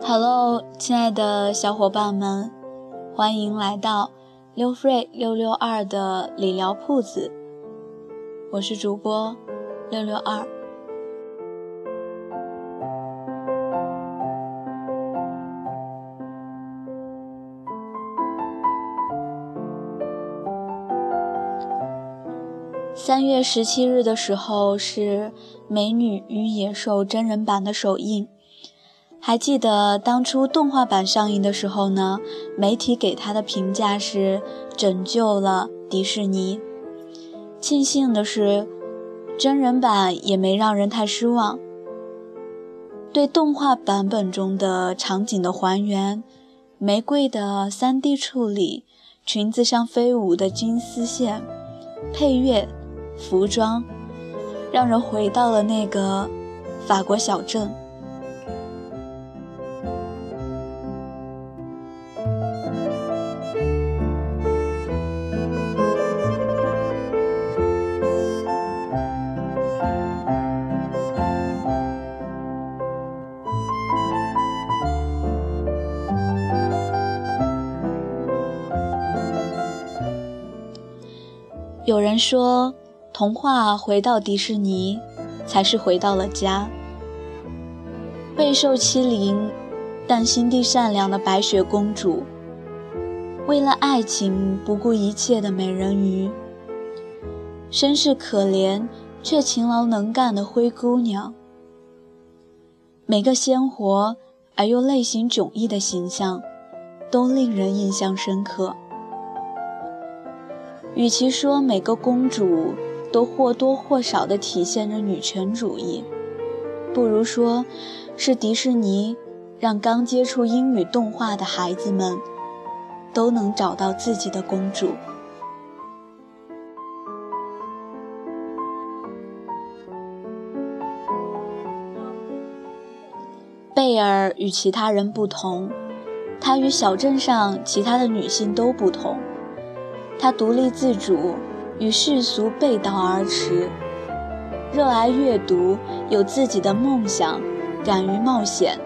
Hello，亲爱的小伙伴们，欢迎来到六 free 六六二的理疗铺子。我是主播六六二。三月十七日的时候是《美女与野兽》真人版的首映。还记得当初动画版上映的时候呢，媒体给他的评价是拯救了迪士尼。庆幸的是，真人版也没让人太失望。对动画版本中的场景的还原，玫瑰的 3D 处理，裙子上飞舞的金丝线，配乐，服装，让人回到了那个法国小镇。有人说，童话回到迪士尼，才是回到了家。备受欺凌，但心地善良的白雪公主，为了爱情不顾一切的美人鱼，身世可怜却勤劳能干的灰姑娘，每个鲜活而又类型迥异的形象，都令人印象深刻。与其说每个公主都或多或少地体现着女权主义，不如说，是迪士尼让刚接触英语动画的孩子们都能找到自己的公主。贝尔与其他人不同，她与小镇上其他的女性都不同。她独立自主，与世俗背道而驰，热爱阅读，有自己的梦想，敢于冒险，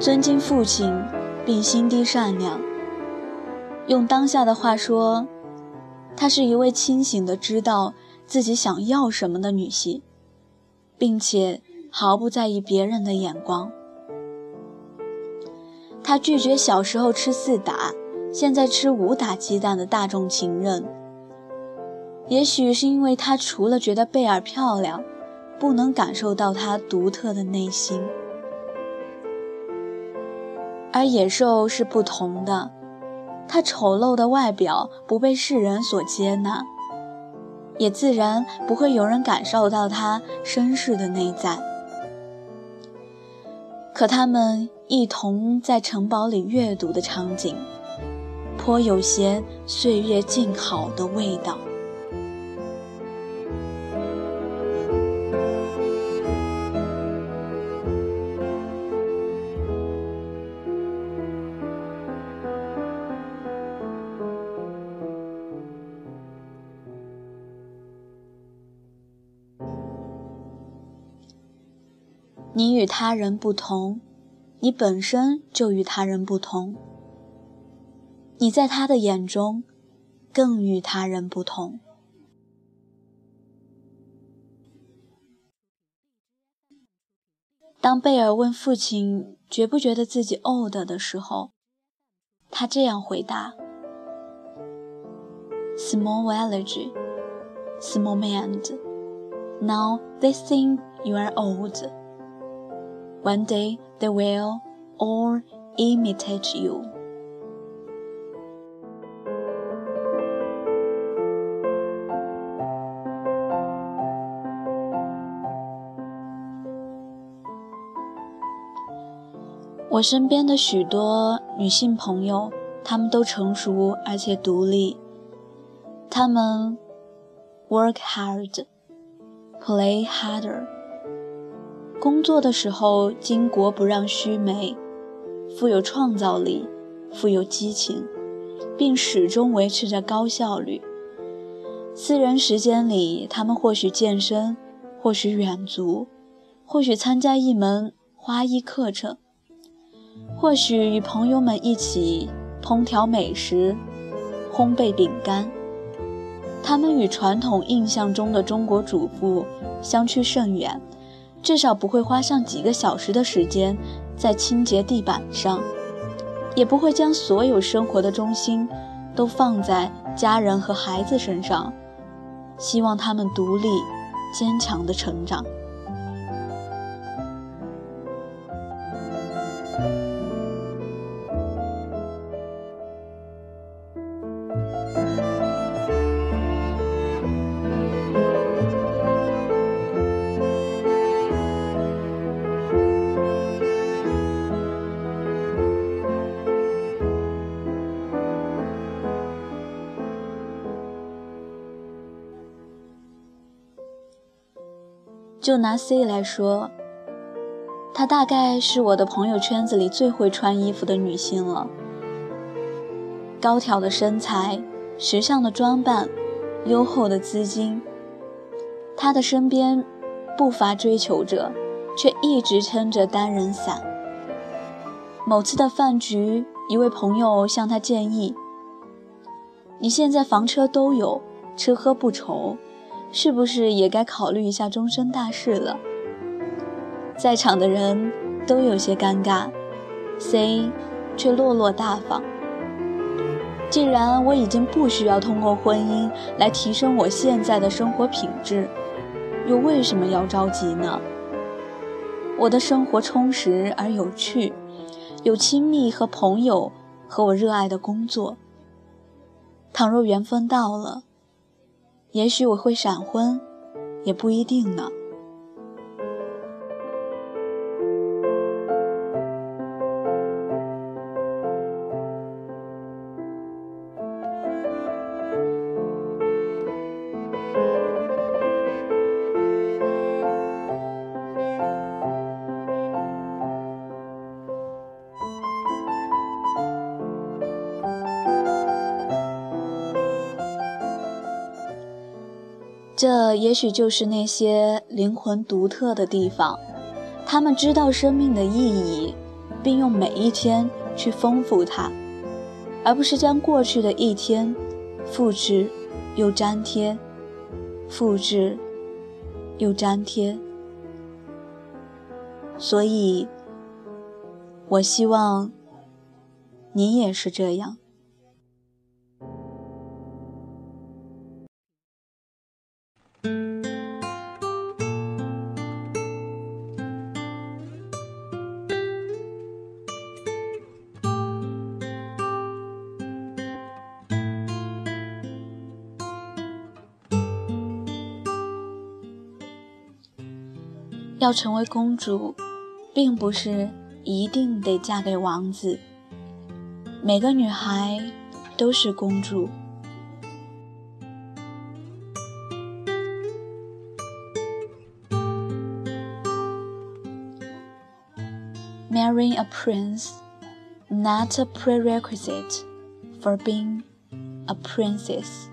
尊敬父亲，并心地善良。用当下的话说，她是一位清醒的知道自己想要什么的女性，并且毫不在意别人的眼光。她拒绝小时候吃四打。现在吃五打鸡蛋的大众情人，也许是因为他除了觉得贝尔漂亮，不能感受到她独特的内心。而野兽是不同的，它丑陋的外表不被世人所接纳，也自然不会有人感受到它绅士的内在。可他们一同在城堡里阅读的场景。颇有些岁月静好的味道。你与他人不同，你本身就与他人不同。你在他的眼中，更与他人不同。当贝尔问父亲觉不觉得自己 old 的时候，他这样回答：“Small village, small man. Now they think you are old. One day they will all imitate you.” 我身边的许多女性朋友，她们都成熟而且独立。她们 work hard, play harder。 工作的时候巾帼不让须眉，富有创造力，富有激情，并始终维持着高效率。私人时间里，他们或许健身，或许远足，或许参加一门花艺课程，或许与朋友们一起烹调美食、烘焙饼干。他们与传统印象中的中国主妇相去甚远，至少不会花上几个小时的时间在清洁地板上，也不会将所有生活的中心都放在家人和孩子身上。希望他们独立、坚强的成长。就拿 C 来说，她大概是我的朋友圈子里最会穿衣服的女性了。高挑的身材，时尚的装扮，优厚的资金，她的身边不乏追求者，却一直撑着单人伞。某次的饭局，一位朋友向她建议：“你现在房车都有，吃喝不愁。”是不是也该考虑一下终身大事了？在场的人都有些尴尬，C 却落落大方。既然我已经不需要通过婚姻来提升我现在的生活品质，又为什么要着急呢？我的生活充实而有趣，有亲密和朋友，和我热爱的工作。倘若缘分到了。也许我会闪婚，也不一定呢。这也许就是那些灵魂独特的地方，他们知道生命的意义，并用每一天去丰富它，而不是将过去的一天复制又粘贴，复制又粘贴。所以，我希望你也是这样。要成为公主，并不是一定得嫁给王子。每个女孩都是公主。Marrying a prince, not a prerequisite for being a princess.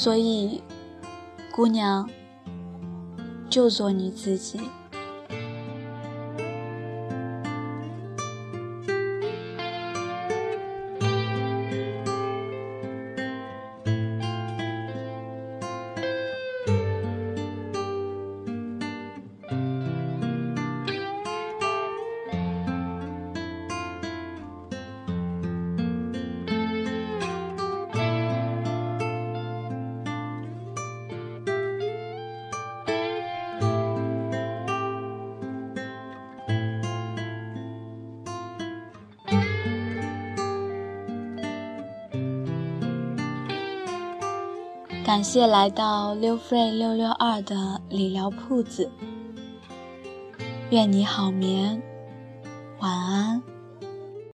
所以，姑娘，就做你自己。感谢来到六 free 六六二的理疗铺子。愿你好眠，晚安。